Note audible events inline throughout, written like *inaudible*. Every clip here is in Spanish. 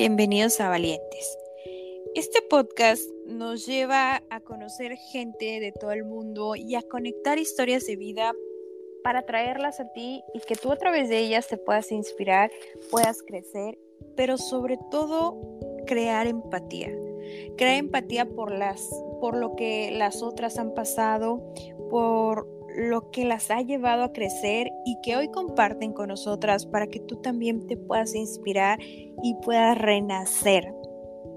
bienvenidos a Valientes. Este podcast nos lleva a conocer gente de todo el mundo y a conectar historias de vida para traerlas a ti y que tú a través de ellas te puedas inspirar, puedas crecer, pero sobre todo crear empatía. Crear empatía por las por lo que las otras han pasado, por lo que las ha llevado a crecer y que hoy comparten con nosotras para que tú también te puedas inspirar y puedas renacer.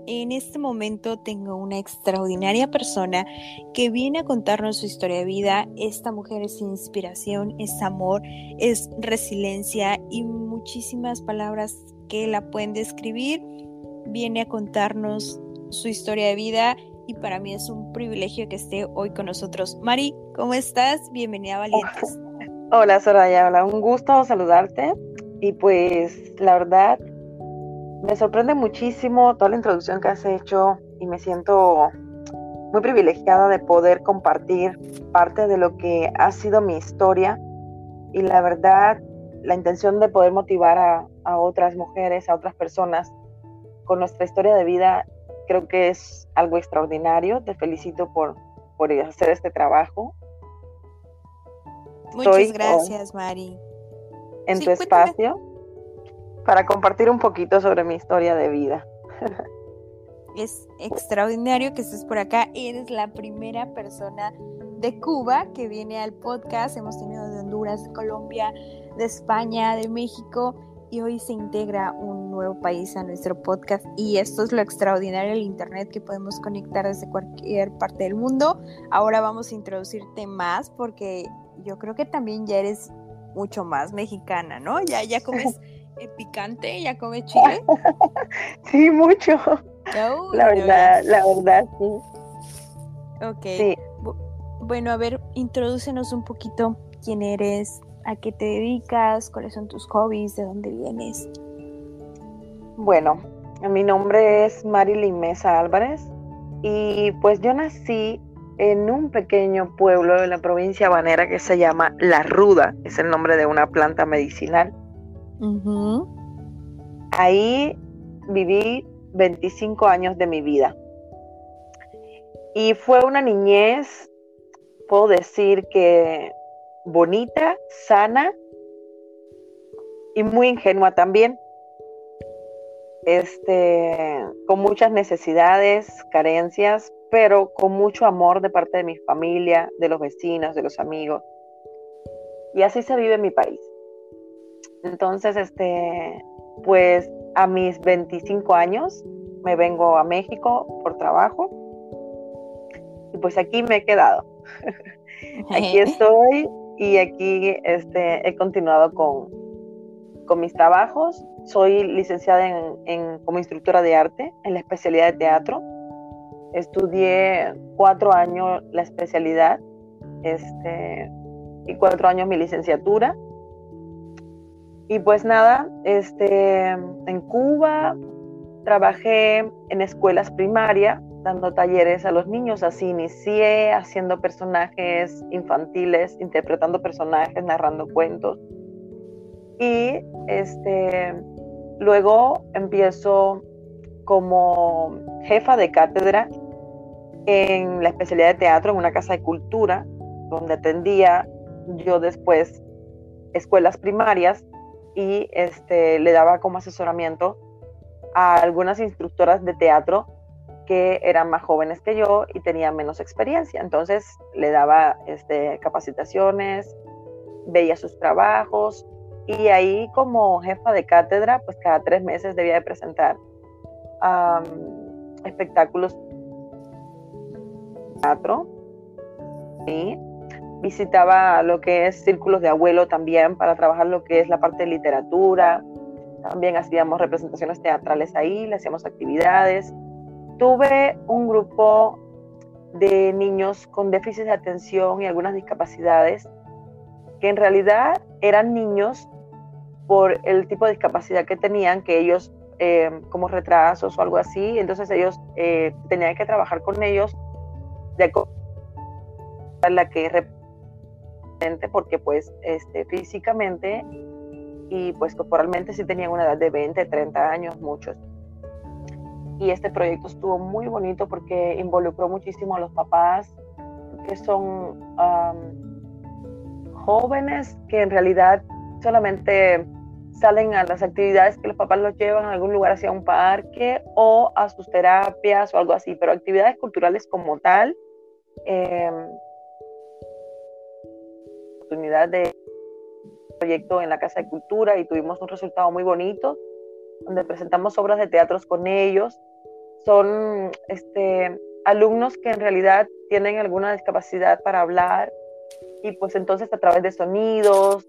En este momento tengo una extraordinaria persona que viene a contarnos su historia de vida. Esta mujer es inspiración, es amor, es resiliencia y muchísimas palabras que la pueden describir. Viene a contarnos su historia de vida y para mí es un privilegio que esté hoy con nosotros. Mari, ¿cómo estás? Bienvenida a Valientes. Hola Soraya, hola, un gusto saludarte y pues la verdad me sorprende muchísimo toda la introducción que has hecho y me siento muy privilegiada de poder compartir parte de lo que ha sido mi historia y la verdad la intención de poder motivar a, a otras mujeres, a otras personas con nuestra historia de vida Creo que es algo extraordinario. Te felicito por, por hacer este trabajo. Muchas gracias, Mari. En tu espacio para compartir un poquito sobre mi historia de vida. es extraordinario que estés por acá. Eres la primera persona de Cuba que viene al podcast. Hemos tenido de Honduras, de Colombia, de España, de México y hoy se integra un nuevo país a nuestro podcast y esto es lo extraordinario del Internet que podemos conectar desde cualquier parte del mundo. Ahora vamos a introducirte más porque yo creo que también ya eres mucho más mexicana, ¿no? Ya, ya comes *laughs* picante, ya comes chile. *laughs* Sí, mucho. la verdad, la verdad, sí. Ok. Bueno, a ver, introdúcenos un poquito quién eres, a qué te dedicas, cuáles son tus hobbies, de dónde vienes. Bueno, mi nombre es Marilyn Mesa Álvarez y pues yo nací en un pequeño pueblo de la provincia habanera que se llama La Ruda, es el nombre de una planta medicinal. Ahí viví 25 años de mi vida. Y fue una niñez, puedo decir que bonita, sana y muy ingenua también. Este, con muchas necesidades, carencias, pero con mucho amor de parte de mi familia, de los vecinos, de los amigos. Y así se vive en mi país. Entonces, este, pues a mis 25 años me vengo a México por trabajo y pues aquí me he quedado. *laughs* aquí estoy y aquí este, he continuado con, con mis trabajos. Soy licenciada en, como instructora de arte en la especialidad de teatro. Estudié cuatro años la especialidad este, y cuatro años mi licenciatura. Y pues nada, este, en Cuba trabajé en escuelas primarias dando talleres a los niños. Así inicié haciendo personajes infantiles, interpretando personajes, narrando cuentos. Y este, luego empiezo como jefa de cátedra en la especialidad de teatro en una casa de cultura, donde atendía yo después escuelas primarias y este, le daba como asesoramiento a algunas instructoras de teatro que eran más jóvenes que yo y tenían menos experiencia. Entonces le daba este, capacitaciones, veía sus trabajos y ahí como jefa de cátedra, pues cada tres meses debía de presentar espectáculos teatro. y Visitaba lo que es círculos de abuelo también para trabajar lo que es la parte de literatura. También hacíamos representaciones teatrales ahí, le hacíamos actividades tuve un grupo de niños con déficit de atención y algunas discapacidades que en realidad eran niños por el tipo de discapacidad que tenían, que ellos eh, como retrasos o algo así, entonces ellos eh, tenían que trabajar con ellos de la que represente porque pues este, físicamente y pues corporalmente sí tenían una edad de 20, 30 años, muchos. y este proyecto estuvo muy bonito porque involucró muchísimo a los papás, que son jóvenes que en realidad solamente salen a las actividades que los papás los llevan a algún lugar hacia un parque o a sus terapias o algo así, pero actividades culturales como tal. Eh, oportunidad de proyecto en la Casa de Cultura y tuvimos un resultado muy bonito, donde presentamos obras de teatros con ellos. Son este, alumnos que en realidad tienen alguna discapacidad para hablar y pues entonces a través de sonidos,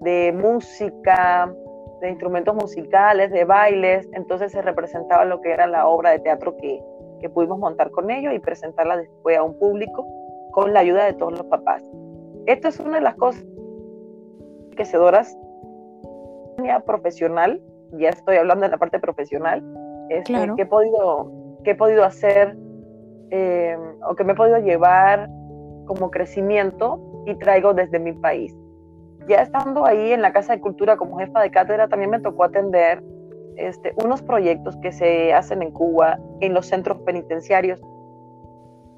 de música, de instrumentos musicales, de bailes, entonces se representaba lo que era la obra de teatro que, que pudimos montar con ellos y presentarla después a un público con la ayuda de todos los papás. Esto es una de las cosas enriquecedoras profesional, ya estoy hablando de la parte profesional, es que, he podido, que he podido hacer eh, o que me he podido llevar como crecimiento y traigo desde mi país. Ya estando ahí en la Casa de Cultura como jefa de cátedra, también me tocó atender este, unos proyectos que se hacen en Cuba en los centros penitenciarios.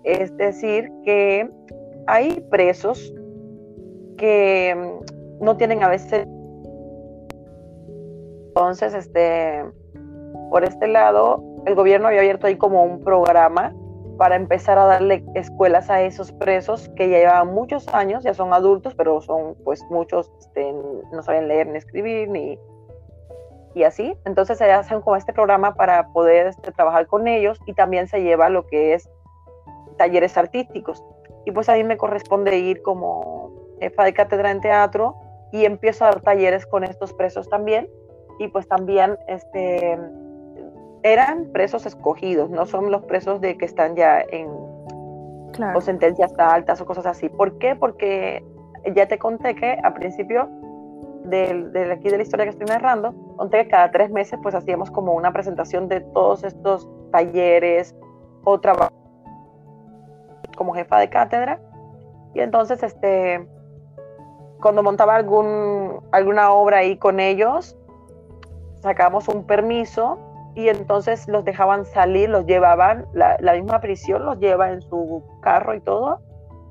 Es decir, que hay presos que no tienen a veces. Entonces, este, por este lado, el gobierno había abierto ahí como un programa para empezar a darle escuelas a esos presos que ya llevaban muchos años, ya son adultos, pero son pues muchos este, no saben leer ni escribir ni y así. Entonces se hacen como este programa para poder este, trabajar con ellos y también se lleva lo que es talleres artísticos. Y pues a mí me corresponde ir como jefa de cátedra en teatro y empiezo a dar talleres con estos presos también. Y pues también este, eran presos escogidos, no son los presos de que están ya en o sentencias altas o cosas así. ¿Por qué? Porque ya te conté que a principio de, de, aquí de la historia que estoy narrando, conté que cada tres meses pues hacíamos como una presentación de todos estos talleres o trabajo como jefa de cátedra. Y entonces este cuando montaba algún, alguna obra ahí con ellos, sacamos un permiso y entonces los dejaban salir, los llevaban, la, misma prisión los lleva en su carro y todo,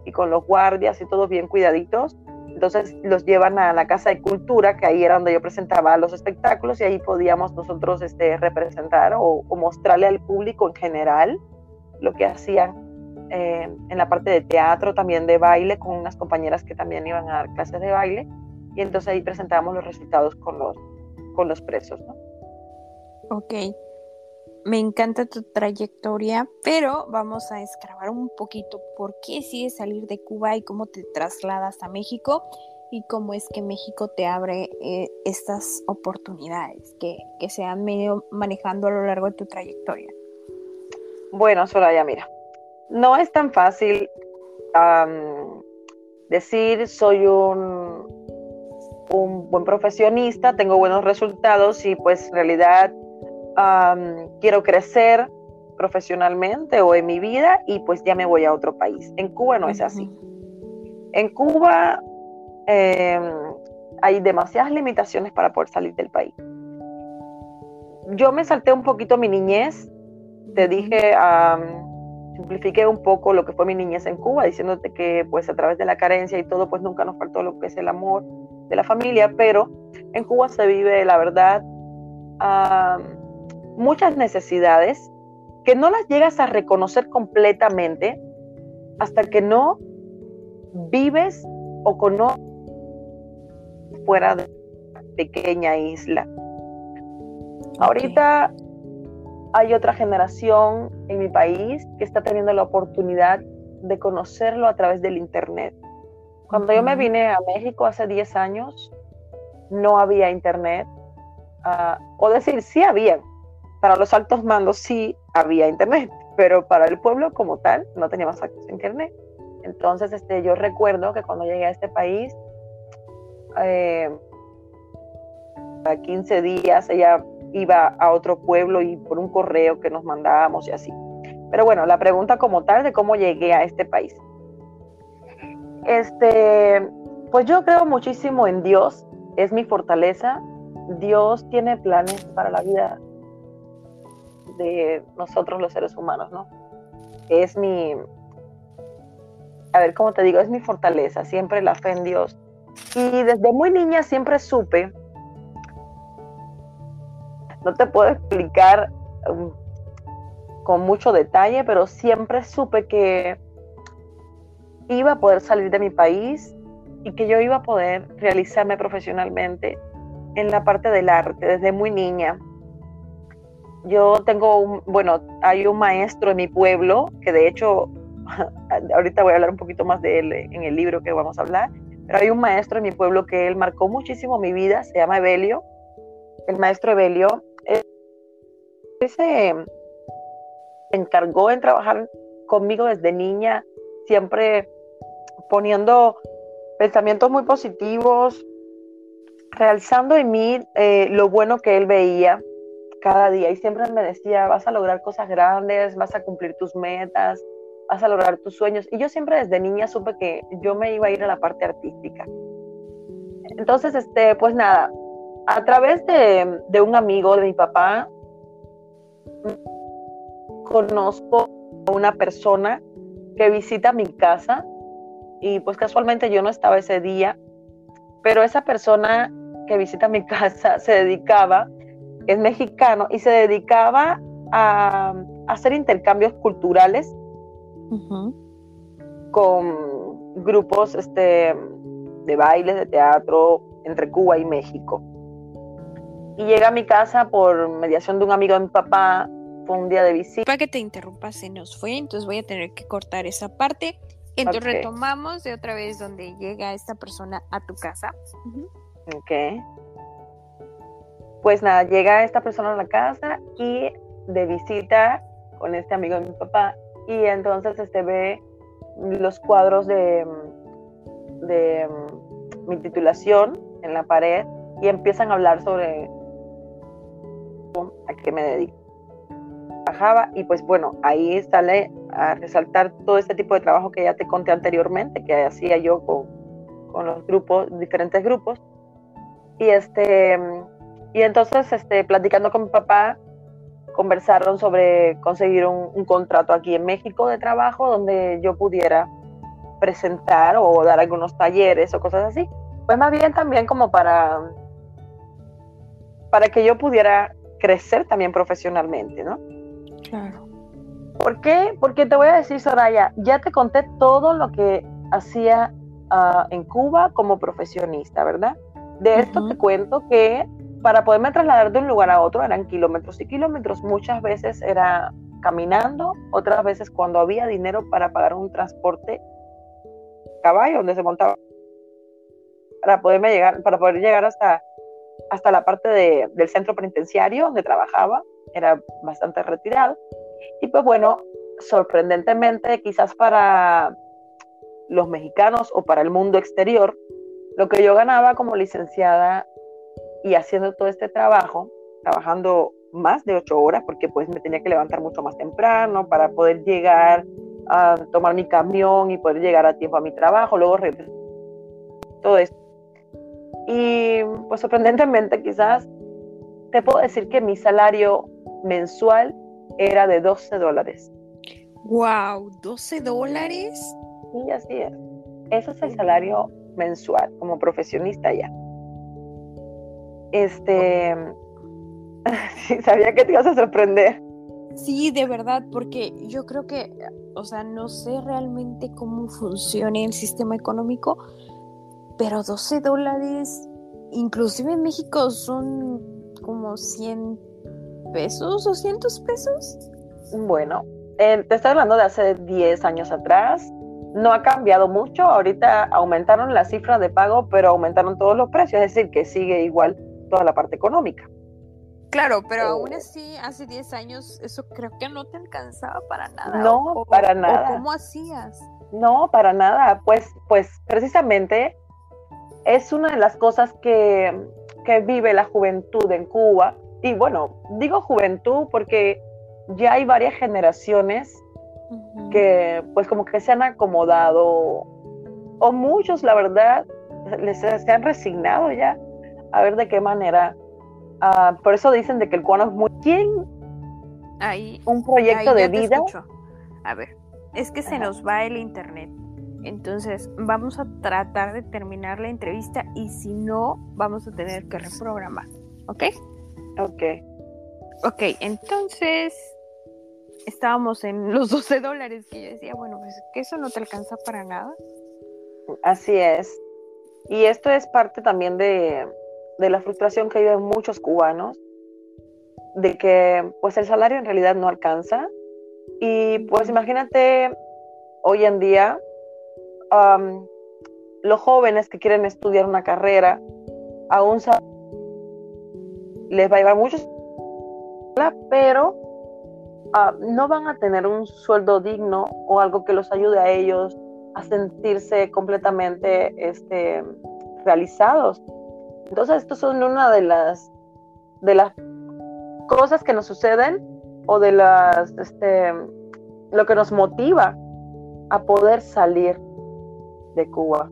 y con los guardias y todos bien cuidaditos. Entonces los llevan a la Casa de Cultura, que ahí era donde yo presentaba los espectáculos y ahí podíamos nosotros este, representar o mostrarle al público en general lo que hacían eh, en la parte de teatro, también de baile, con unas compañeras que también iban a dar clases de baile. Y entonces ahí presentábamos los resultados con los, con los presos. ¿no? Ok, me encanta tu trayectoria, pero vamos a escarbar un poquito por qué sigues salir de Cuba y cómo te trasladas a México y cómo es que México te abre eh, estas oportunidades que, que se han venido manejando a lo largo de tu trayectoria. Bueno, Soraya, mira, no es tan fácil decir soy un, un, buen profesionista, tengo buenos resultados y pues en realidad quiero crecer profesionalmente o en mi vida y pues ya me voy a otro país. En Cuba no es así. En Cuba em, hay demasiadas limitaciones para poder salir del país. Yo me salté un poquito mi niñez, te dije, simplifiqué un poco lo que fue mi niñez en Cuba, diciéndote que pues a través de la carencia y todo, pues nunca nos faltó lo que es el amor de la familia, pero en Cuba se vive, la verdad, muchas necesidades que no las llegas a reconocer completamente hasta que no vives o conoces fuera de pequeña isla. Ahorita hay otra generación en mi país que está teniendo la oportunidad de conocerlo a través del Internet. Cuando yo me vine a México hace 10 años, no había Internet. Ah, o decir, sí había. Para los altos mandos sí había Internet, pero para el pueblo como tal no teníamos acceso a Internet. Entonces, este, yo recuerdo que cuando llegué a este país, eh, a 15 días ella iba a otro pueblo y por un correo que nos mandábamos y así. Pero bueno, la pregunta como tal de cómo llegué a este país. Este, pues yo creo muchísimo en Dios, es mi fortaleza. Dios tiene planes para la vida de nosotros los seres humanos, ¿no? Es mi, a ver, ¿cómo te digo? Es mi fortaleza, siempre la fe en Dios. Y desde muy niña siempre supe, no te puedo explicar um, con mucho detalle, pero siempre supe que iba a poder salir de mi país y que yo iba a poder realizarme profesionalmente en la parte del arte desde muy niña. Yo tengo un, bueno, hay un maestro en mi pueblo que de hecho, *laughs* ahorita voy a hablar un poquito más de él en el libro que vamos a hablar, pero hay un maestro en mi pueblo que él marcó muchísimo mi vida, se llama Evelio. El maestro Evelio se encargó en trabajar conmigo desde niña, siempre poniendo pensamientos muy positivos, realzando en mí eh, lo bueno que él veía cada día y siempre me decía, vas a lograr cosas grandes, vas a cumplir tus metas, vas a lograr tus sueños. Y yo siempre desde niña supe que yo me iba a ir a la parte artística. Entonces, este, pues nada, a través de, de un amigo de mi papá, conozco a una persona que visita mi casa y pues casualmente yo no estaba ese día, pero esa persona que visita mi *laughs* casa se dedicaba, es mexicano, y se dedicaba a, hacer intercambios culturales con grupos este, de bailes, de teatro entre Cuba y México. Y llega a mi casa por mediación de un amigo de mi papá, fue un día de visita. Para que te interrumpa, se nos fue, entonces voy a tener que cortar esa parte. Entonces retomamos de otra vez donde llega esta persona a tu casa. Ok. Pues nada, llega esta persona a la casa y de visita con este amigo de mi papá y entonces este ve los cuadros de, de mi titulación en la pared y empiezan a hablar sobre a qué me dedico y pues bueno, ahí sale a resaltar todo este tipo de trabajo que ya te conté anteriormente, que hacía yo con, con los grupos, diferentes grupos. Y, este, y entonces, este, platicando con mi papá, conversaron sobre conseguir un, un, contrato aquí en México de trabajo donde yo pudiera presentar o dar algunos talleres o cosas así. Pues más bien también como para, para que yo pudiera crecer también profesionalmente, ¿no? Claro. ¿Por qué? Porque te voy a decir, Soraya, ya te conté todo lo que hacía uh, en Cuba como profesionista, ¿verdad? De esto te cuento que para poderme trasladar de un lugar a otro eran kilómetros y kilómetros. Muchas veces era caminando, otras veces cuando había dinero para pagar un transporte caballo donde se montaba para poderme llegar, para poder llegar hasta, hasta la parte de, del centro penitenciario donde trabajaba era bastante retirado. Y pues bueno, sorprendentemente, quizás para los mexicanos o para el mundo exterior, lo que yo ganaba como licenciada y haciendo todo este trabajo, trabajando más de ocho horas, porque pues me tenía que levantar mucho más temprano para poder llegar a tomar mi camión y poder llegar a tiempo a mi trabajo, luego todo esto. Y pues sorprendentemente quizás te puedo decir que mi salario mensual era de 12 dólares. ¡Wow! ¿12 dólares? Sí, así es. Ese es el salario mensual como profesionista ya. Este. *laughs* sabía que te ibas a sorprender. Sí, de verdad, porque yo creo que, o sea, no sé realmente cómo funciona el sistema económico, pero 12 dólares, inclusive en México son como 100 pesos, 200 pesos. Bueno, te estoy hablando de hace 10 años atrás. No ha cambiado mucho. Ahorita aumentaron la cifra de pago, pero aumentaron todos los precios. Es decir, que sigue igual toda la parte económica. Claro, pero aún así, hace 10 años, eso creo que no te alcanzaba para nada. No, para nada. ¿Cómo hacías? No, para nada. Pues, pues precisamente es una de las cosas que, que vive la juventud en Cuba y bueno, digo juventud porque ya hay varias generaciones que pues como que se han acomodado, o muchos la verdad, les, se han resignado ya a ver de qué manera. Ah, por eso dicen de que el cubano es muy... ¿Quién ahí, un proyecto ahí de vida. escucho. A ver, es que se nos va el internet. Entonces, vamos a tratar de terminar la entrevista y si no, vamos a tener que reprogramar. ¿Ok? Ok. Ok, entonces estábamos en los *laughs* 12 dólares que yo decía, bueno, pues que eso no te alcanza para nada. Así es. Y esto es parte también de, de la frustración que viven muchos cubanos, de que pues el salario en realidad no alcanza. Y pues imagínate hoy en día los jóvenes que quieren estudiar una carrera, aún les va a llevar mucho, pero ah, no van a tener un sueldo digno o algo que los ayude a ellos a sentirse completamente este, realizados. Entonces, estos son una de las, de las cosas que nos suceden o de las, este, lo que nos motiva a poder salir de Cuba.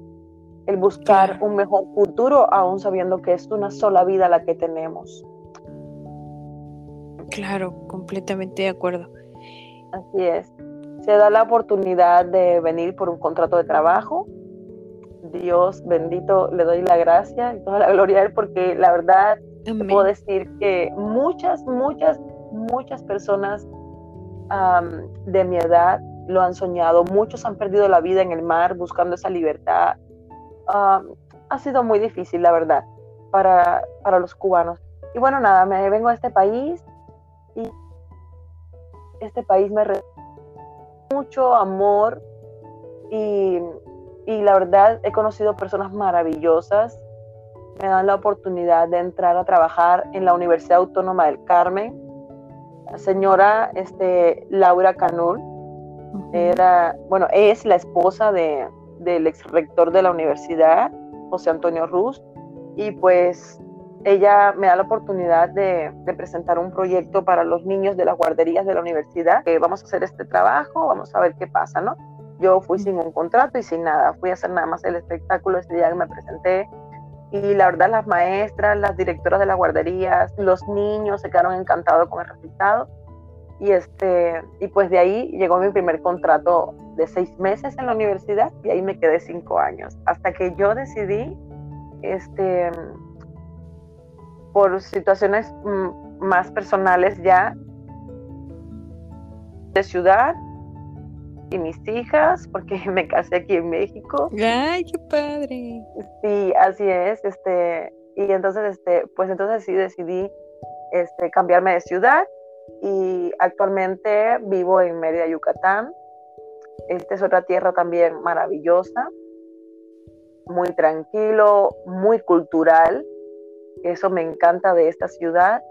El buscar un mejor futuro, aún sabiendo que es una sola vida la que tenemos. Claro, completamente de acuerdo. Así es. Se da la oportunidad de venir por un contrato de trabajo. Dios bendito, le doy la gracia y toda la gloria a Él porque la verdad te puedo decir que muchas, muchas, muchas personas de mi edad lo han soñado. Muchos han perdido la vida en el mar buscando esa libertad. Am, ha sido muy difícil, la verdad, para, para los cubanos. Y bueno, nada, me vengo a este país y este país me mucho amor y, y la verdad he conocido personas maravillosas. Me dan la oportunidad de entrar a trabajar en la Universidad Autónoma del Carmen. La señora este, Laura Canul Era, bueno, es la esposa de, del ex rector de la universidad, José Antonio Ruz, y pues ella me da la oportunidad de, de presentar un proyecto para los niños de las guarderías de la universidad, que vamos a hacer este trabajo, vamos a ver qué pasa, ¿no? Yo fui sin un contrato y sin nada, fui a hacer nada más el espectáculo ese día que me presenté, y la verdad las maestras, las directoras de las guarderías, los niños se quedaron encantados con el resultado. Y, este, y pues de ahí llegó mi primer contrato de seis meses en la universidad y ahí me quedé cinco años. Hasta que yo decidí, este, por situaciones mm, más personales ya, de ciudad y mis hijas, porque *laughs* me casé aquí en México. Ay, qué padre. Sí, así es, este, y entonces, este, pues entonces sí decidí, este, cambiarme de ciudad y actualmente vivo en Mérida, Yucatán. Esta es otra tierra también maravillosa, muy tranquilo, muy cultural. Eso me encanta de esta ciudad.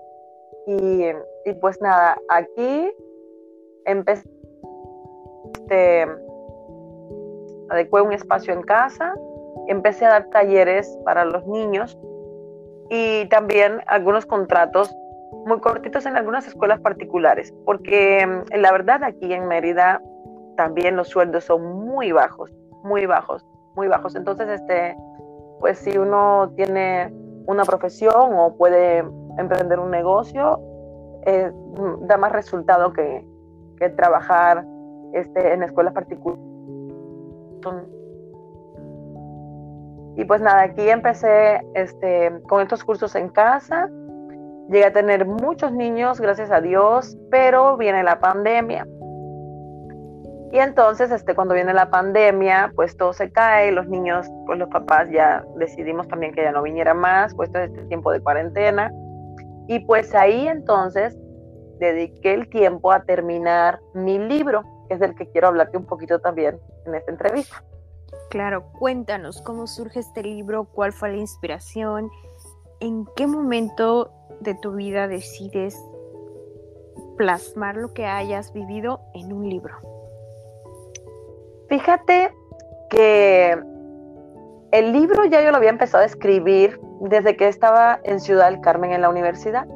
Y, y pues nada, aquí empecé, este, adecué un espacio en casa, empecé a dar talleres para los niños y también algunos contratos muy cortitos en algunas escuelas particulares, porque mm, la verdad aquí en Mérida también los sueldos son muy bajos, muy bajos, muy bajos. Entonces, este, pues si uno tiene una profesión o puede emprender un negocio, eh, mm, da más resultado que, que trabajar este, en escuelas particulares. Y pues nada, aquí empecé este, con estos cursos en casa. Llegué a tener muchos niños, gracias a Dios, pero viene la pandemia. Y entonces, este, cuando viene la pandemia, pues todo se cae, los niños, pues los papás ya decidimos también que ya no viniera más, puesto este tiempo de cuarentena. Y pues ahí entonces dediqué el tiempo a terminar mi libro, que es del que quiero hablarte un poquito también en esta entrevista. Claro, cuéntanos cómo surge este libro, cuál fue la inspiración, en qué momento de tu vida decides plasmar lo que hayas vivido en un libro. Fíjate que el libro ya yo lo había empezado a escribir desde que estaba en Ciudad del Carmen en la universidad.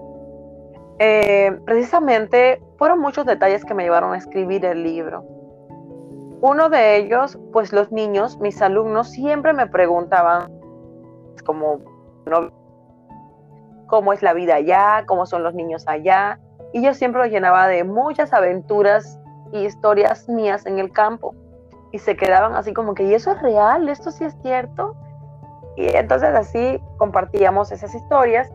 Eh, precisamente fueron muchos detalles que me llevaron a escribir el libro. Uno de ellos, pues los niños, mis alumnos, siempre me preguntaban como, ¿no? ¿Cómo es la vida allá? ¿Cómo son los niños allá? y yo siempre lo llenaba de muchas aventuras y historias mías en el campo y se quedaban así como que, ¿y eso es real? ¿Esto sí es cierto? Y entonces así compartíamos esas historias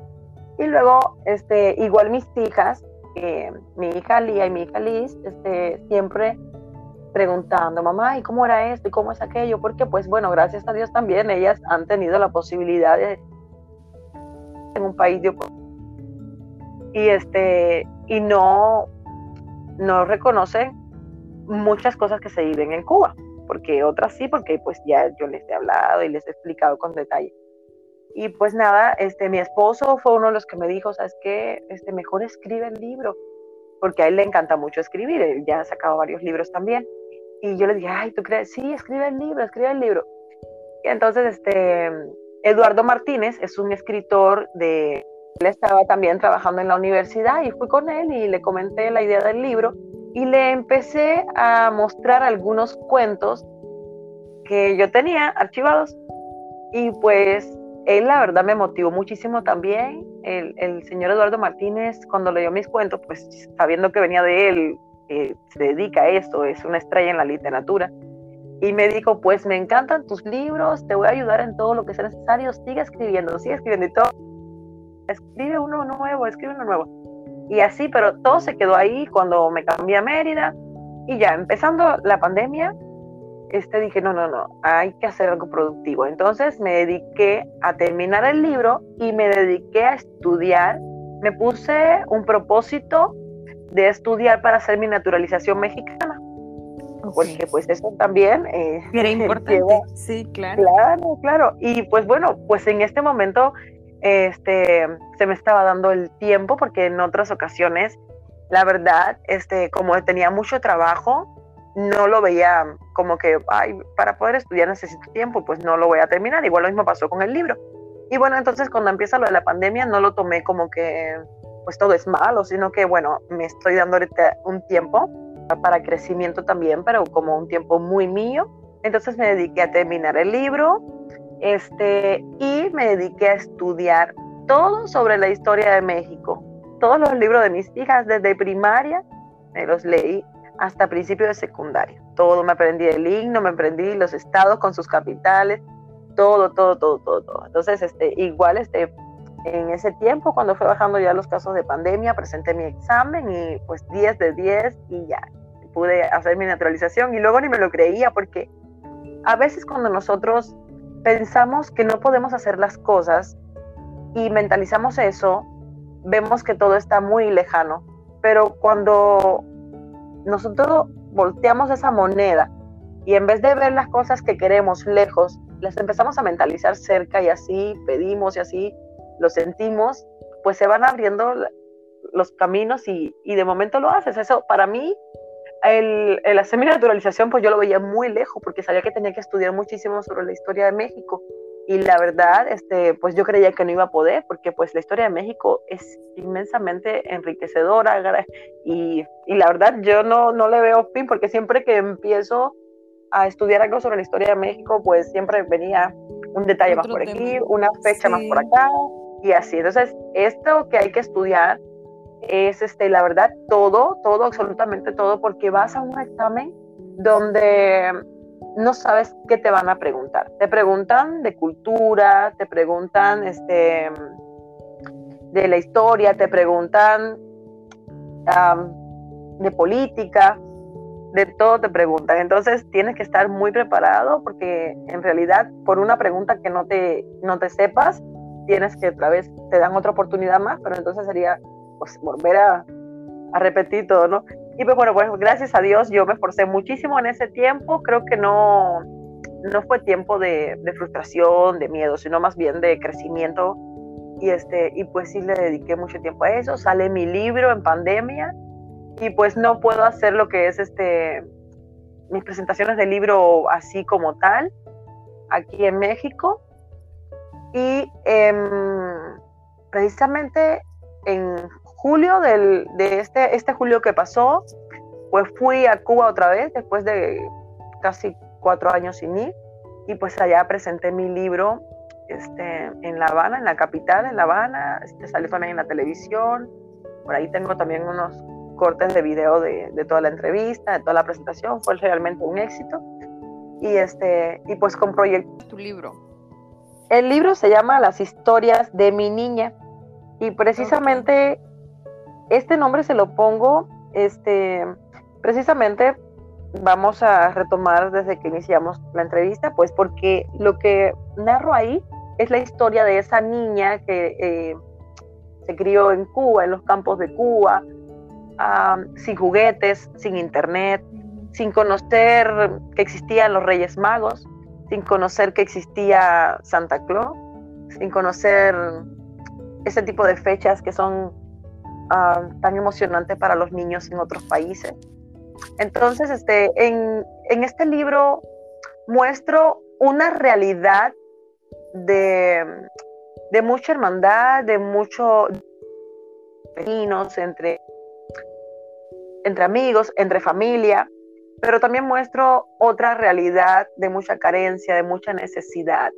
y luego, este, igual mis hijas, eh, mi hija Lía y mi hija Liz, este, siempre preguntando, mamá, ¿y cómo era esto? ¿Y cómo es aquello? Porque pues bueno, gracias a Dios también ellas han tenido la posibilidad de en un país de y este y no no reconocen muchas cosas que se viven en Cuba, porque otras sí, porque pues ya yo les he hablado y les he explicado con detalle. Y pues nada, este mi esposo fue uno de los que me dijo, ¿sabes qué? Este mejor escribe el libro, porque a él le encanta mucho escribir, él ya ha sacado varios libros también. Y yo le dije, ay, ¿tú crees? Sí, escribe el libro, escribe el libro. Y entonces, este, Eduardo Martínez es un escritor de... Él estaba también trabajando en la universidad y fui con él y le comenté la idea del libro y le empecé a mostrar algunos cuentos que yo tenía archivados. Y pues él la verdad me motivó muchísimo también. El, el señor Eduardo Martínez, cuando leyó mis cuentos, pues sabiendo que venía de él, se dedica a esto, es una estrella en la literatura. Y me dijo, pues me encantan tus libros, te voy a ayudar en todo lo que sea necesario, sigue escribiendo, sigue escribiendo y todo. Escribe uno nuevo, escribe uno nuevo. Y así, pero todo se quedó ahí cuando me cambié a Mérida. Y ya, empezando la pandemia, este dije, no, no, no, hay que hacer algo productivo. Entonces me dediqué a terminar el libro y me dediqué a estudiar. Me puse un propósito de estudiar para hacer mi naturalización mexicana. Porque pues eso también... Eh, Era *laughs* importante, sí, claro. Claro, claro. Y pues bueno, pues en este momento este, se me estaba dando el tiempo porque en otras ocasiones, la verdad, este, como tenía mucho trabajo, no lo veía como que, ay, para poder estudiar necesito tiempo, pues no lo voy a terminar. Igual lo mismo pasó con el libro. Y bueno, entonces cuando empieza lo de la pandemia, no lo tomé como que pues todo es malo, sino que bueno, me estoy dando ahorita un tiempo para crecimiento también, pero como un tiempo muy mío. Entonces me dediqué a terminar el libro este, y me dediqué a estudiar todo sobre la historia de México. Todos los libros de mis hijas desde primaria me los leí hasta principio de secundaria. Todo me aprendí el himno, me aprendí los estados con sus capitales, todo, todo, todo, todo, todo. Entonces, este, igual, este, en ese tiempo, cuando fue bajando ya los casos de pandemia, presenté mi examen y pues 10 de 10 y ya pude hacer mi naturalización y luego ni me lo creía porque a veces cuando nosotros pensamos que no podemos hacer las cosas y mentalizamos eso, vemos que todo está muy lejano, pero cuando nosotros volteamos esa moneda y en vez de ver las cosas que queremos lejos, las empezamos a mentalizar cerca y así pedimos y así lo sentimos, pues se van abriendo los caminos y, de momento lo haces. Eso para mí, el, el, hacer mi naturalización, pues yo lo veía muy lejos porque sabía que tenía que estudiar muchísimo sobre la historia de México. Y la verdad, este, pues yo creía que no iba a poder porque pues la historia de México es inmensamente enriquecedora y, y la verdad yo no, no le veo fin porque siempre que empiezo a estudiar algo sobre la historia de México, pues siempre venía un detalle más por aquí, una fecha más por acá, y así. Entonces, esto que hay que estudiar es, este, la verdad, todo, todo, absolutamente todo, porque vas a un examen donde no sabes qué te van a preguntar. Te preguntan de cultura, te preguntan este, de la historia, te preguntan de política, de todo te preguntan. Entonces tienes que estar muy preparado porque en realidad por una pregunta que no te, no te sepas, tienes que otra vez, te dan otra oportunidad más, pero entonces sería pues, volver a, a repetir todo, ¿no? Y pues bueno, pues gracias a Dios yo me esforcé muchísimo en ese tiempo, creo que no, no fue tiempo de, de, frustración, de miedo, sino más bien de crecimiento. Y, este, y pues sí le dediqué mucho tiempo a eso. Sale mi libro en pandemia y pues no puedo hacer lo que es este mis presentaciones de libro así como tal aquí en México y em, precisamente en julio del, de este, este julio que pasó, pues fui a Cuba otra vez después de casi cuatro años sin ir y pues allá presenté mi libro este, en La Habana, en la capital, en La Habana, este, salió también en la televisión, Por ahí tengo también unos cortes de video de, de, toda la entrevista, de toda la presentación. Fue realmente un éxito. Y, este, y pues con proyecto. Tu libro. El libro se llama Las historias de mi niña. Y precisamente este nombre se lo pongo, este, precisamente vamos a retomar desde que iniciamos la entrevista, pues porque lo que narro ahí es la historia de esa niña que eh, se crió en Cuba, en los campos de Cuba, sin juguetes, sin internet, sin conocer que existían los Reyes Magos, sin conocer que existía Santa Claus, sin conocer ese tipo de fechas que son tan emocionantes para los niños en otros países. Entonces, este, en, este libro muestro una realidad de, de mucha hermandad, de muchos vecinos, entre, entre amigos, entre familia, pero también muestro otra realidad de mucha carencia, de mucha necesidad,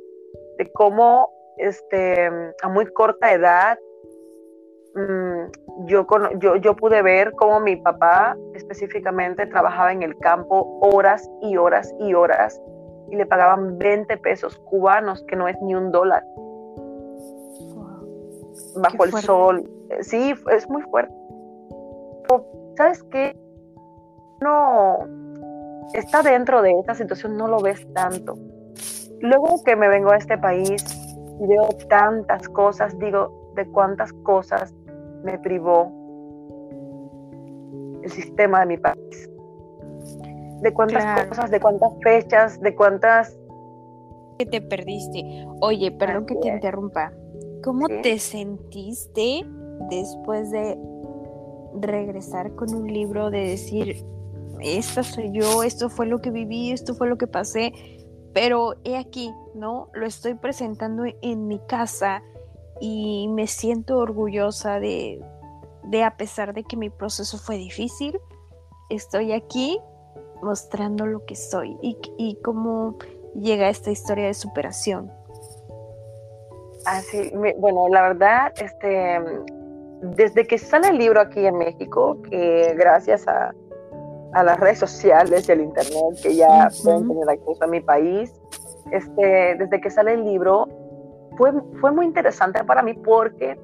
de cómo este, a muy corta edad Mm, yo, yo, yo pude ver cómo mi papá específicamente trabajaba en el campo horas y horas y horas y le pagaban 20 pesos cubanos, que no es ni un dólar, bajo el sol. Sí, es muy fuerte. ¿Sabes qué? No está dentro de esta situación, no lo ves tanto. Luego que me vengo a este país y veo tantas cosas, digo, de cuántas cosas me privó el sistema de mi país. De cuántas cosas, de cuántas fechas, de cuántas... Que te perdiste. Oye, perdón que te interrumpa. ¿Cómo te sentiste después de regresar con un libro de decir, esta soy yo, esto fue lo que viví, esto fue lo que pasé, pero he aquí, ¿no? Lo estoy presentando en mi casa, y me siento orgullosa de, a pesar de que mi proceso fue difícil, estoy aquí mostrando lo que soy y, cómo llega esta historia de superación. Así, bueno, la verdad, este, desde que sale el libro aquí en México, que gracias a, las redes sociales y al internet que ya pueden tener acceso a mi país, este, desde que sale el libro, fue, fue muy interesante para mí porque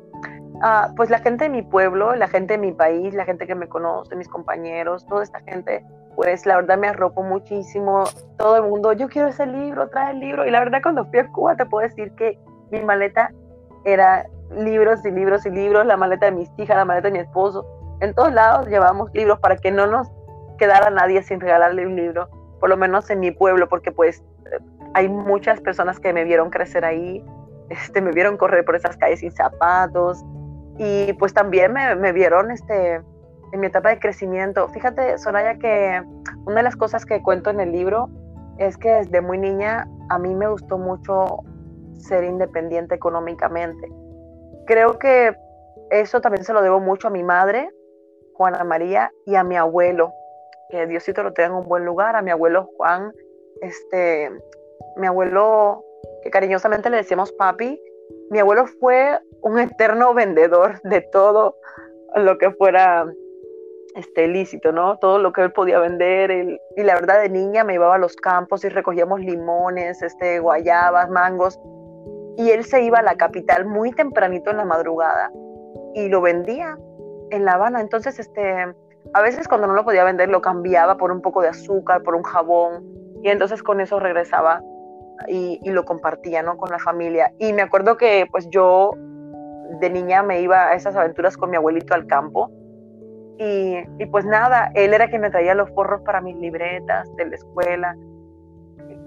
uh, pues la gente de mi pueblo, la gente de mi país, la gente que me conoce, mis compañeros, toda esta gente, pues la verdad me arropó muchísimo. Todo el mundo, yo quiero ese libro, trae el libro. Y la verdad cuando fui a Cuba te puedo decir que mi maleta era libros y libros y libros, la maleta de mis hijas, la maleta de mi esposo. En todos lados llevábamos libros para que no nos quedara nadie sin regalarle un libro, por lo menos en mi pueblo, porque pues hay muchas personas que me vieron crecer ahí, este, me vieron correr por esas calles sin zapatos y pues también me, vieron este, en mi etapa de crecimiento. Fíjate, Soraya, que una de las cosas que cuento en el libro es que desde muy niña a mí me gustó mucho ser independiente económicamente. Creo que eso también se lo debo mucho a mi madre, Juana María, y a mi abuelo, que Diosito lo tenga en un buen lugar, a mi abuelo Juan, este, mi abuelo que cariñosamente le decíamos papi, mi abuelo fue un eterno vendedor de todo lo que fuera este, lícito, ¿no? Todo lo que él podía vender. y la verdad, de niña me llevaba a los campos y recogíamos limones, este, guayabas, mangos. Y él se iba a la capital muy tempranito en la madrugada y lo vendía en La Habana. Entonces, este, a veces cuando no lo podía vender, lo cambiaba por un poco de azúcar, por un jabón. Y entonces con eso regresaba y, lo compartía, ¿no? Con la familia. Y me acuerdo que pues yo de niña me iba a esas aventuras con mi abuelito al campo. Y, y, pues nada, él era quien me traía los forros para mis libretas de la escuela,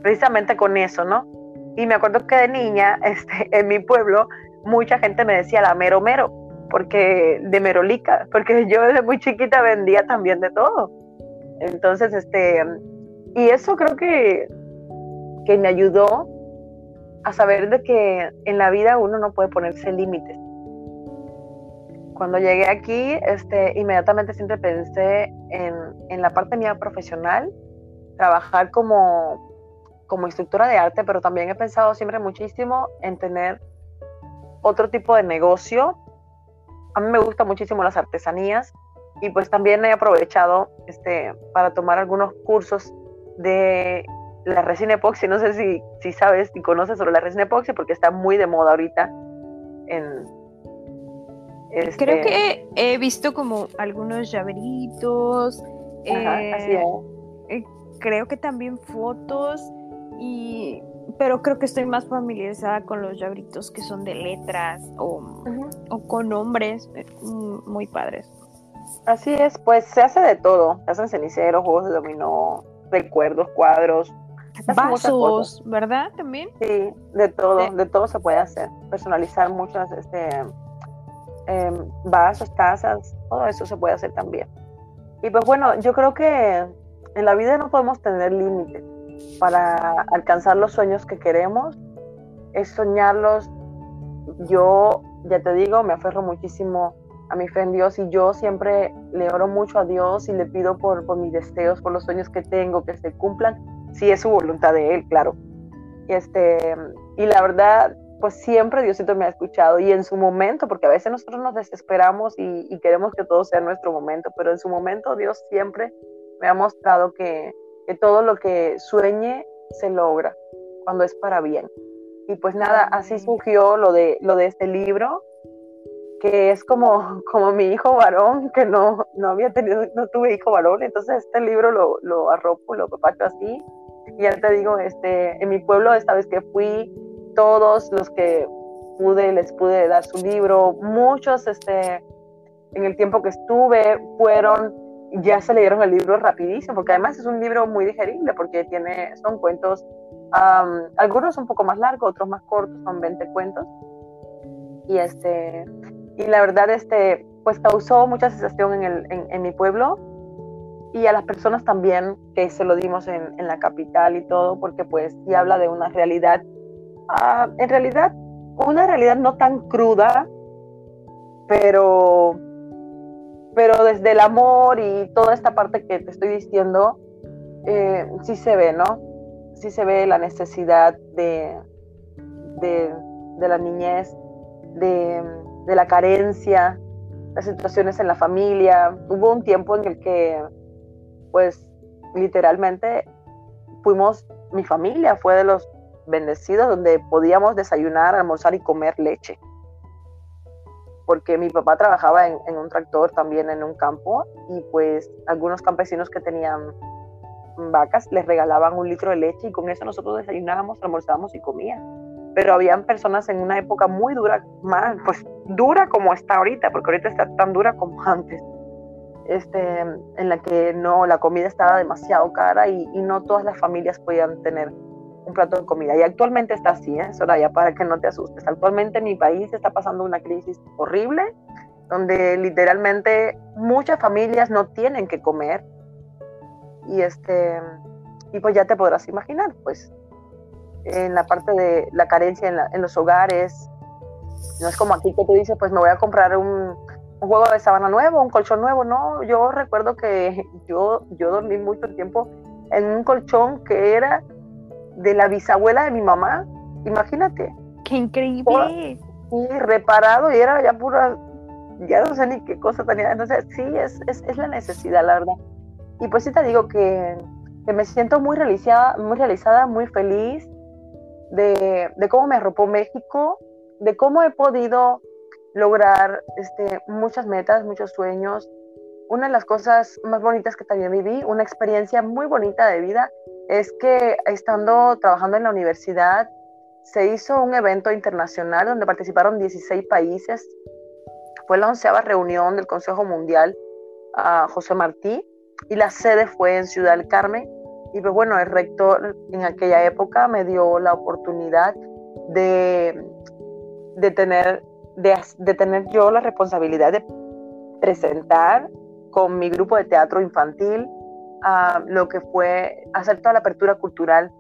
precisamente con eso, ¿no? Y me acuerdo que de niña, *laughs* este, en mi pueblo, mucha gente me decía la mero mero, porque de merolica, porque yo desde muy chiquita vendía también de todo. Entonces, este, y eso creo que que me ayudó a saber de que en la vida uno no puede ponerse límites. Cuando llegué aquí, este, inmediatamente siempre pensé en, en la parte mía profesional, trabajar como, como instructora de arte, pero también he pensado siempre muchísimo en tener otro tipo de negocio a mí me gustan muchísimo las artesanías y pues también he aprovechado este, para tomar algunos cursos de la resina epoxi. No sé si, si sabes y conoces sobre la resina epoxi porque está muy de moda ahorita en... Este... Creo que he visto como algunos llaveritos. eh, eh creo que también fotos y pero creo que estoy más familiarizada con los llaveritos que son de letras o, o con nombres eh, mm, muy padres. Así es, pues se hace de todo. Se hacen ceniceros, juegos de dominó, recuerdos, cuadros. Vasos, ¿verdad? También. Sí, de todo, de todo se puede hacer. Personalizar muchas este, em, vasos, tazas, todo eso se puede hacer también. Y pues bueno, yo creo que en la vida no podemos tener límites para alcanzar los sueños que queremos. Es soñarlos. Yo, ya te digo, me aferro muchísimo a mi fe en Dios y yo siempre le oro mucho a Dios y le pido por, por mis deseos, por los sueños que tengo, que se cumplan, si es su voluntad de Él, claro. Este, y la verdad, pues siempre Diosito me ha escuchado y en su momento, porque a veces nosotros nos desesperamos y, y queremos que todo sea nuestro momento, pero en su momento Dios siempre me ha mostrado que, que todo lo que sueñe se logra cuando es para bien. Y pues nada, así surgió lo de, lo de este libro que es como, *laughs* como mi hijo varón, que no, no había tenido, no tuve hijo varón, entonces este libro lo, lo arropo, lo papacho así. Y ya te digo, este, en mi pueblo, esta vez que fui, todos los que pude, les pude dar su libro, muchos, este, en el tiempo que estuve, fueron, ya se leyeron el libro rapidísimo, porque además es un libro muy digerible, porque tiene, son cuentos, algunos un poco más largos, otros más cortos, son 20 cuentos. Y este, y la verdad este pues causó mucha sensación en, el, en, mi pueblo y a las personas también que se lo dimos en, en la capital y todo porque pues sí habla de una realidad uh, en realidad una realidad no tan cruda pero pero desde el amor y toda esta parte que te estoy diciendo eh, sí se ve no sí se ve la necesidad de de, de la niñez de de la carencia, las situaciones en la familia. Hubo un tiempo en el que, pues, literalmente fuimos, mi familia fue de los bendecidos donde podíamos desayunar, almorzar y comer leche. Porque mi papá trabajaba en, un tractor también en un campo y pues algunos campesinos que tenían vacas les regalaban un litro de leche y con eso nosotros desayunábamos, almorzábamos y comíamos pero habían personas en una época muy dura, más, pues dura como está ahorita, porque ahorita está tan dura como *laughs* antes, este, en la que no, la comida estaba demasiado cara y, no todas las familias podían tener un plato de comida. Y actualmente está así, ¿eh? ya para que no te asustes. Actualmente en mi país está pasando una crisis horrible, donde literalmente muchas familias no tienen que comer. Y este, y pues ya te podrás imaginar, pues en la parte de la carencia en, los hogares. No es como aquí que tú dices, pues me voy a comprar un, juego de sabana nuevo, un colchón nuevo. No, yo recuerdo que yo, yo dormí mucho tiempo en un colchón que era de la bisabuela de mi mamá. Imagínate. ¡Qué increíble! Y reparado y era ya pura, ya no sé ni qué cosa tenía. Entonces, sí, es, es, es la necesidad, la verdad. Y pues sí te digo que, que me siento muy realizada, muy realizada, muy feliz de, cómo me arropó México, de cómo he podido lograr este, muchas metas, muchos sueños. Una de las cosas más bonitas que también viví, una experiencia muy bonita de vida, es que estando trabajando en la universidad, se hizo un evento internacional donde participaron 16 países. Fue la onceava reunión del Consejo Mundial a José Martí y la sede fue en Ciudad del Carmen y pues bueno, el rector en aquella época me dio la oportunidad de, de, tener, de, tener yo la responsabilidad de presentar con mi grupo de teatro infantil lo que fue hacer toda la apertura cultural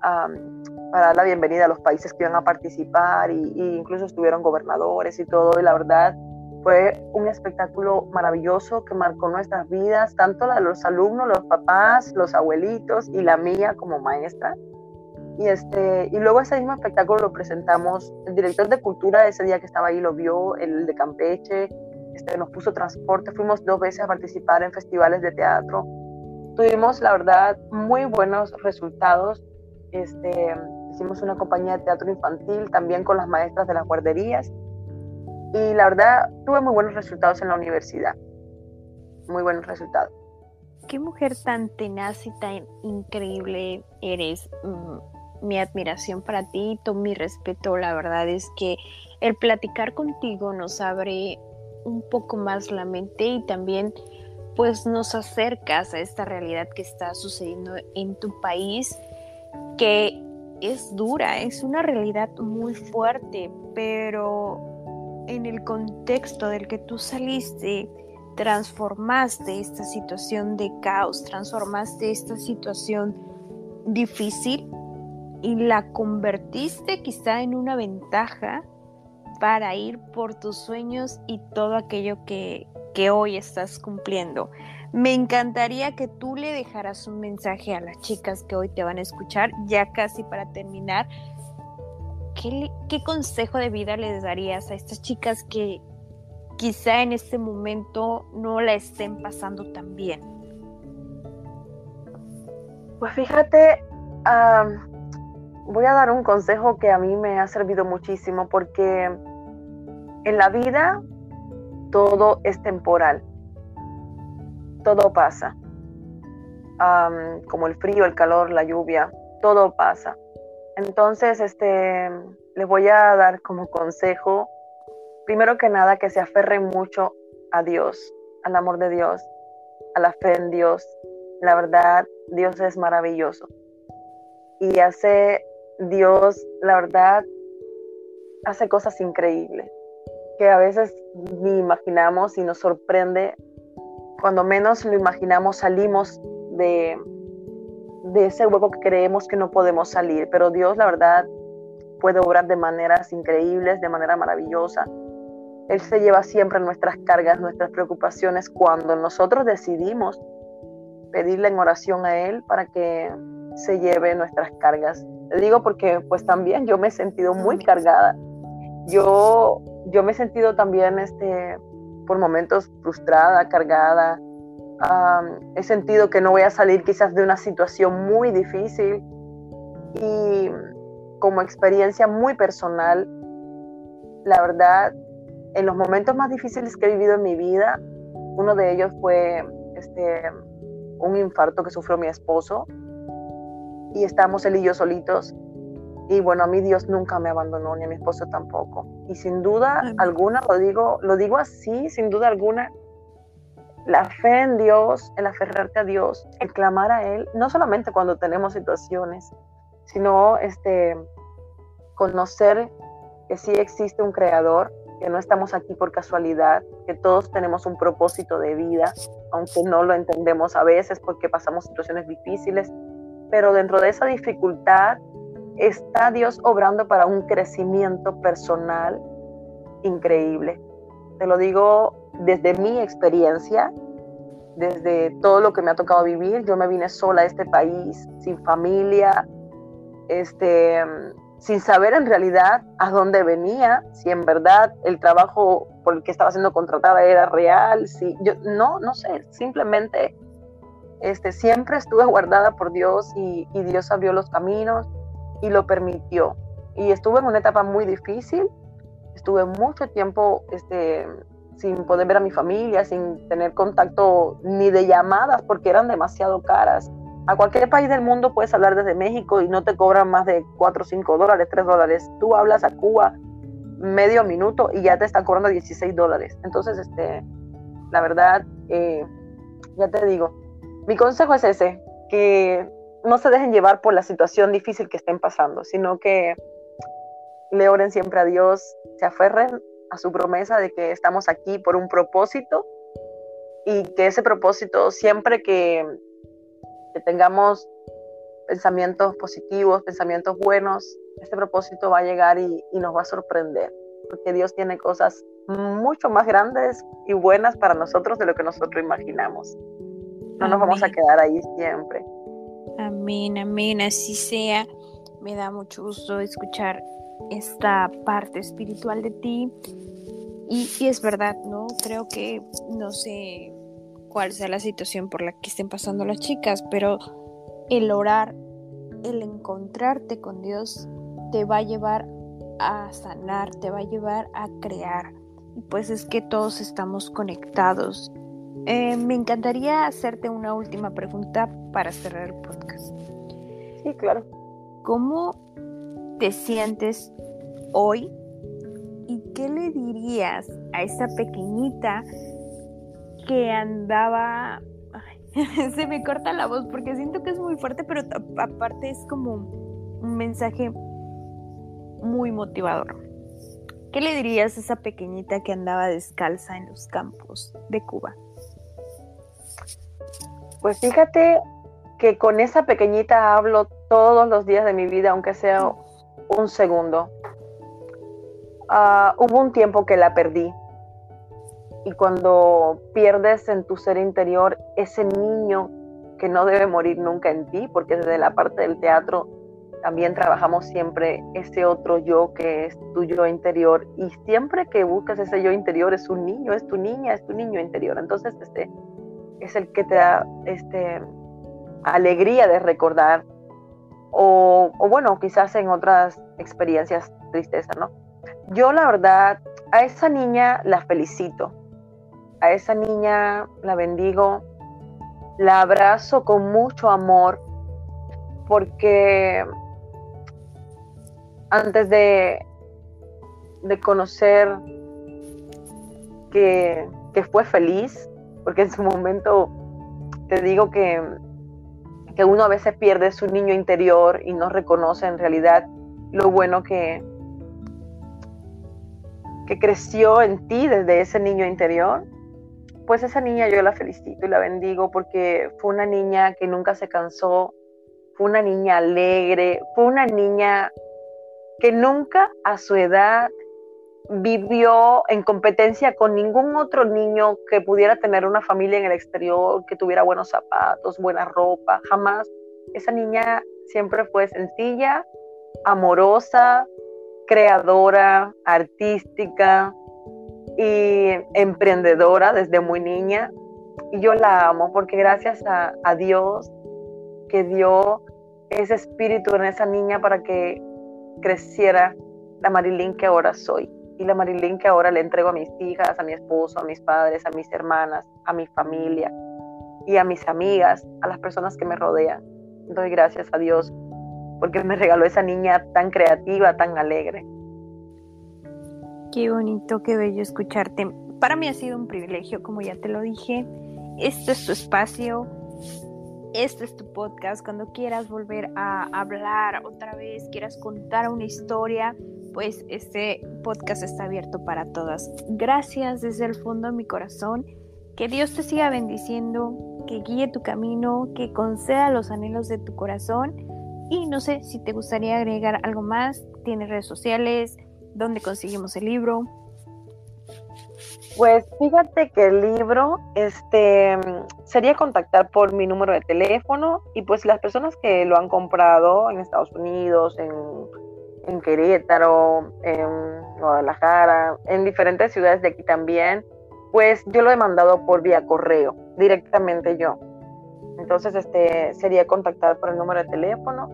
para dar la bienvenida a los países que iban a participar y, incluso estuvieron gobernadores y todo y la verdad fue un espectáculo maravilloso que marcó nuestras vidas, tanto la de los alumnos, los papás, los abuelitos y la mía como maestra. Y, este, y luego ese mismo espectáculo lo presentamos, el director de cultura ese día que estaba ahí lo vio, el de Campeche, este, nos puso transporte, fuimos dos veces a participar en festivales de teatro. Tuvimos, la verdad, muy buenos resultados. Este, hicimos una compañía de teatro infantil también con las maestras de las guarderías. Y la verdad, tuve muy buenos resultados en la universidad. Muy buenos resultados. Qué mujer tan tenaz y tan increíble eres. Mi admiración para ti, todo mi respeto. La verdad es que el platicar contigo nos abre un poco más la mente y también pues nos acercas a esta realidad que está sucediendo en tu país, que es dura, es una realidad muy fuerte, pero en el contexto del que tú saliste, transformaste esta situación de caos, transformaste esta situación difícil y la convertiste quizá en una ventaja para ir por tus sueños y todo aquello que, hoy estás cumpliendo. Me encantaría que tú le dejaras un mensaje a las chicas que hoy te van a escuchar, ya casi para terminar. ¿Qué, qué consejo de vida les darías a estas chicas que quizá en este momento no la estén pasando tan bien? Pues fíjate, voy a dar un consejo que a mí me ha servido muchísimo porque en la vida todo es temporal, todo pasa, como el frío, el calor, la lluvia, todo pasa. Entonces, este, les voy a dar como consejo, primero que nada, que se aferren mucho a Dios, al amor de Dios, a la fe en Dios. La verdad, Dios es maravilloso. Y hace Dios, la verdad, hace cosas increíbles que a veces ni imaginamos y nos sorprende. Cuando menos lo imaginamos, salimos de, de ese hueco que creemos que no podemos salir. Pero Dios, la verdad, puede obrar de maneras increíbles, de manera maravillosa. Él se lleva siempre nuestras cargas, nuestras preocupaciones cuando nosotros decidimos pedirle en oración a Él para que se lleve nuestras cargas. Le digo porque pues también yo me he sentido muy cargada. Yo, yo me he sentido también este, por momentos frustrada, cargada. he sentido que no voy a salir quizás de una situación muy difícil. Y como experiencia muy personal, la verdad, en los momentos más difíciles que he vivido en mi vida, uno de ellos fue este, un infarto que sufrió mi esposo y estábamos él y yo solitos. Y bueno, a mí Dios nunca me abandonó, ni a mi esposo tampoco. Y sin duda alguna, lo digo, lo digo así, sin duda alguna, la fe en Dios, el aferrarte a Dios, el clamar a Él, no solamente cuando tenemos situaciones, sino este, conocer que sí existe un creador, que no estamos aquí por casualidad, que todos tenemos un propósito de vida, aunque no lo entendemos a veces porque pasamos situaciones difíciles, pero dentro de esa dificultad está Dios obrando para un crecimiento personal increíble. Te lo digo desde mi experiencia, desde todo lo que me ha tocado vivir. Yo me vine sola a este país, sin familia, este, sin saber en realidad a dónde venía, si en verdad el trabajo por el que estaba siendo contratada era real, si yo no, no sé, simplemente este, siempre estuve guardada por Dios y, Dios abrió los caminos y lo permitió. Y estuve en una etapa muy difícil, estuve mucho tiempo este, sin poder ver a mi familia, sin tener contacto ni de llamadas porque eran demasiado caras. A cualquier país del mundo puedes hablar desde México y no te cobran más de 4, 5 dólares, 3 dólares. Tú hablas a Cuba medio minuto y ya te están cobrando 16 dólares. Entonces, este, la verdad, eh, ya te digo, mi consejo es ese, que no se dejen llevar por la situación difícil que estén pasando, sino que le oren siempre a Dios, se aferren a su promesa de que estamos aquí por un propósito y que ese propósito siempre que, tengamos pensamientos positivos, pensamientos buenos, este propósito va a llegar y nos va a sorprender, porque Dios tiene cosas mucho más grandes y buenas para nosotros de lo que nosotros imaginamos. No nos vamos a quedar ahí siempre. Amén, amén, así sea. Me da mucho gusto escuchar esta parte espiritual de ti. Y, y es verdad, ¿no? Creo que no sé cuál sea la situación por la que estén pasando las chicas, pero el orar, el encontrarte con Dios, te va a llevar a sanar, te va a llevar a crear. Y pues es que todos estamos conectados. Eh, me encantaría hacerte una última pregunta para cerrar el podcast. Sí, claro. ¿Cómo te sientes hoy y qué le dirías a esa pequeñita que andaba... *laughs* se me corta la voz porque siento que es muy fuerte, pero aparte es como un mensaje muy motivador. ¿Qué le dirías a esa pequeñita que andaba descalza en los campos de Cuba? Pues fíjate que con esa pequeñita hablo todos los días de mi vida, aunque sea un segundo. Ah, hubo un tiempo que la perdí. Y cuando pierdes en tu ser interior ese niño que no debe morir nunca en ti, porque desde la parte del teatro también trabajamos siempre ese otro yo que es tu yo interior. Y siempre que buscas ese yo interior es un niño, es tu niña, es tu niño interior. Entonces, este es el que te da este, alegría de recordar. O, bueno, quizás en otras experiencias tristeza, ¿no? Yo la verdad, a esa niña la felicito, a esa niña la bendigo, la abrazo con mucho amor, porque antes de, de conocer que, que, fue feliz, porque en su momento te digo que, que uno a veces pierde su niño interior y no reconoce en realidad lo bueno que, que creció en ti desde ese niño interior, pues esa niña yo la felicito y la bendigo porque fue una niña que nunca se cansó, fue una niña alegre, fue una niña que nunca a su edad vivió en competencia con ningún otro niño que pudiera tener una familia en el exterior, que tuviera buenos zapatos, buena ropa, jamás. Esa niña siempre fue sencilla, amorosa, creadora, artística y emprendedora desde muy niña. Y yo la amo porque gracias a, Dios que dio ese espíritu en esa niña para que creciera la Marilyn que ahora soy. Y la Marilyn que ahora le entrego a mis hijas, a mi esposo, a mis padres, a mis hermanas, a mi familia y a mis amigas, a las personas que me rodean. Doy gracias a Dios porque me regaló esa niña tan creativa, tan alegre. Qué bonito, qué bello escucharte. Para mí ha sido un privilegio, como ya te lo dije. Este es tu espacio, este es tu podcast. Cuando quieras volver a hablar otra vez, quieras contar una historia, pues este podcast está abierto para todas. Gracias desde el fondo de mi corazón. Que Dios te siga bendiciendo, que guíe tu camino, que conceda los anhelos de tu corazón y no sé si te gustaría agregar algo más, tienes redes sociales, dónde conseguimos el libro. Pues fíjate que el libro este, sería contactar por mi número de teléfono y pues las personas que lo han comprado en Estados Unidos, en, en Querétaro, en Guadalajara, en diferentes ciudades de aquí también, pues yo lo he mandado por vía correo, directamente yo. Entonces, este sería contactar por el número de teléfono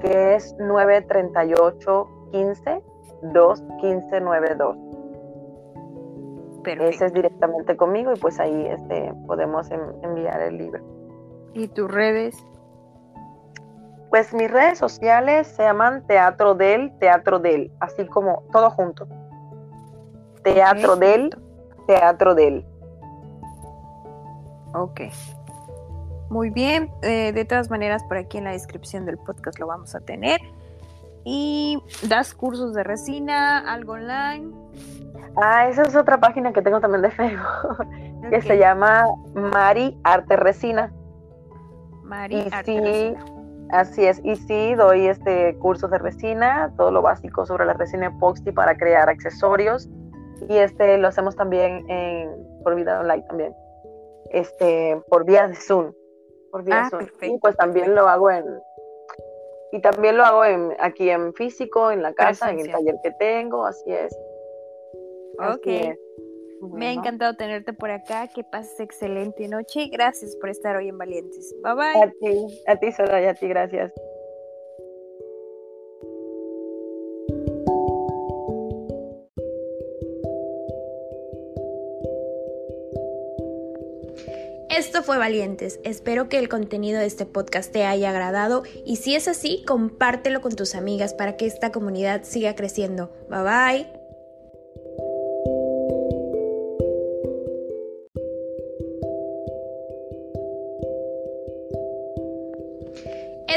que es 938 15 215 92. Ese es directamente conmigo y pues ahí este, podemos enviar el libro. ¿Y tus redes? Pues mis redes sociales se llaman Teatro del, Teatro del, así como todo junto. Teatro del, Teatro del. Ok. Muy bien, eh, de todas maneras por aquí en la descripción del podcast lo vamos a tener. Y das cursos de resina, algo online. Ah, esa es otra página que tengo también de Facebook, *laughs* que se llama Mari Arte Resina. Mari Arte Resina. Así es, y sí, doy este curso de resina, todo lo básico sobre la resina epoxi para crear accesorios. Y este lo hacemos también en, por vida online también, este, por vía de Zoom por ah, Y pues también lo hago en y también lo hago en, aquí en físico, en la casa, en el taller que tengo, así es. Ok. Me ha encantado tenerte por acá. Que pases excelente noche y gracias por estar hoy en Valientes. Bye bye. A ti, a ti, Soraya, a ti, gracias. Esto fue Valientes. Espero que el contenido de este podcast te haya agradado y si es así, compártelo con tus amigas para que esta comunidad siga creciendo. Bye bye.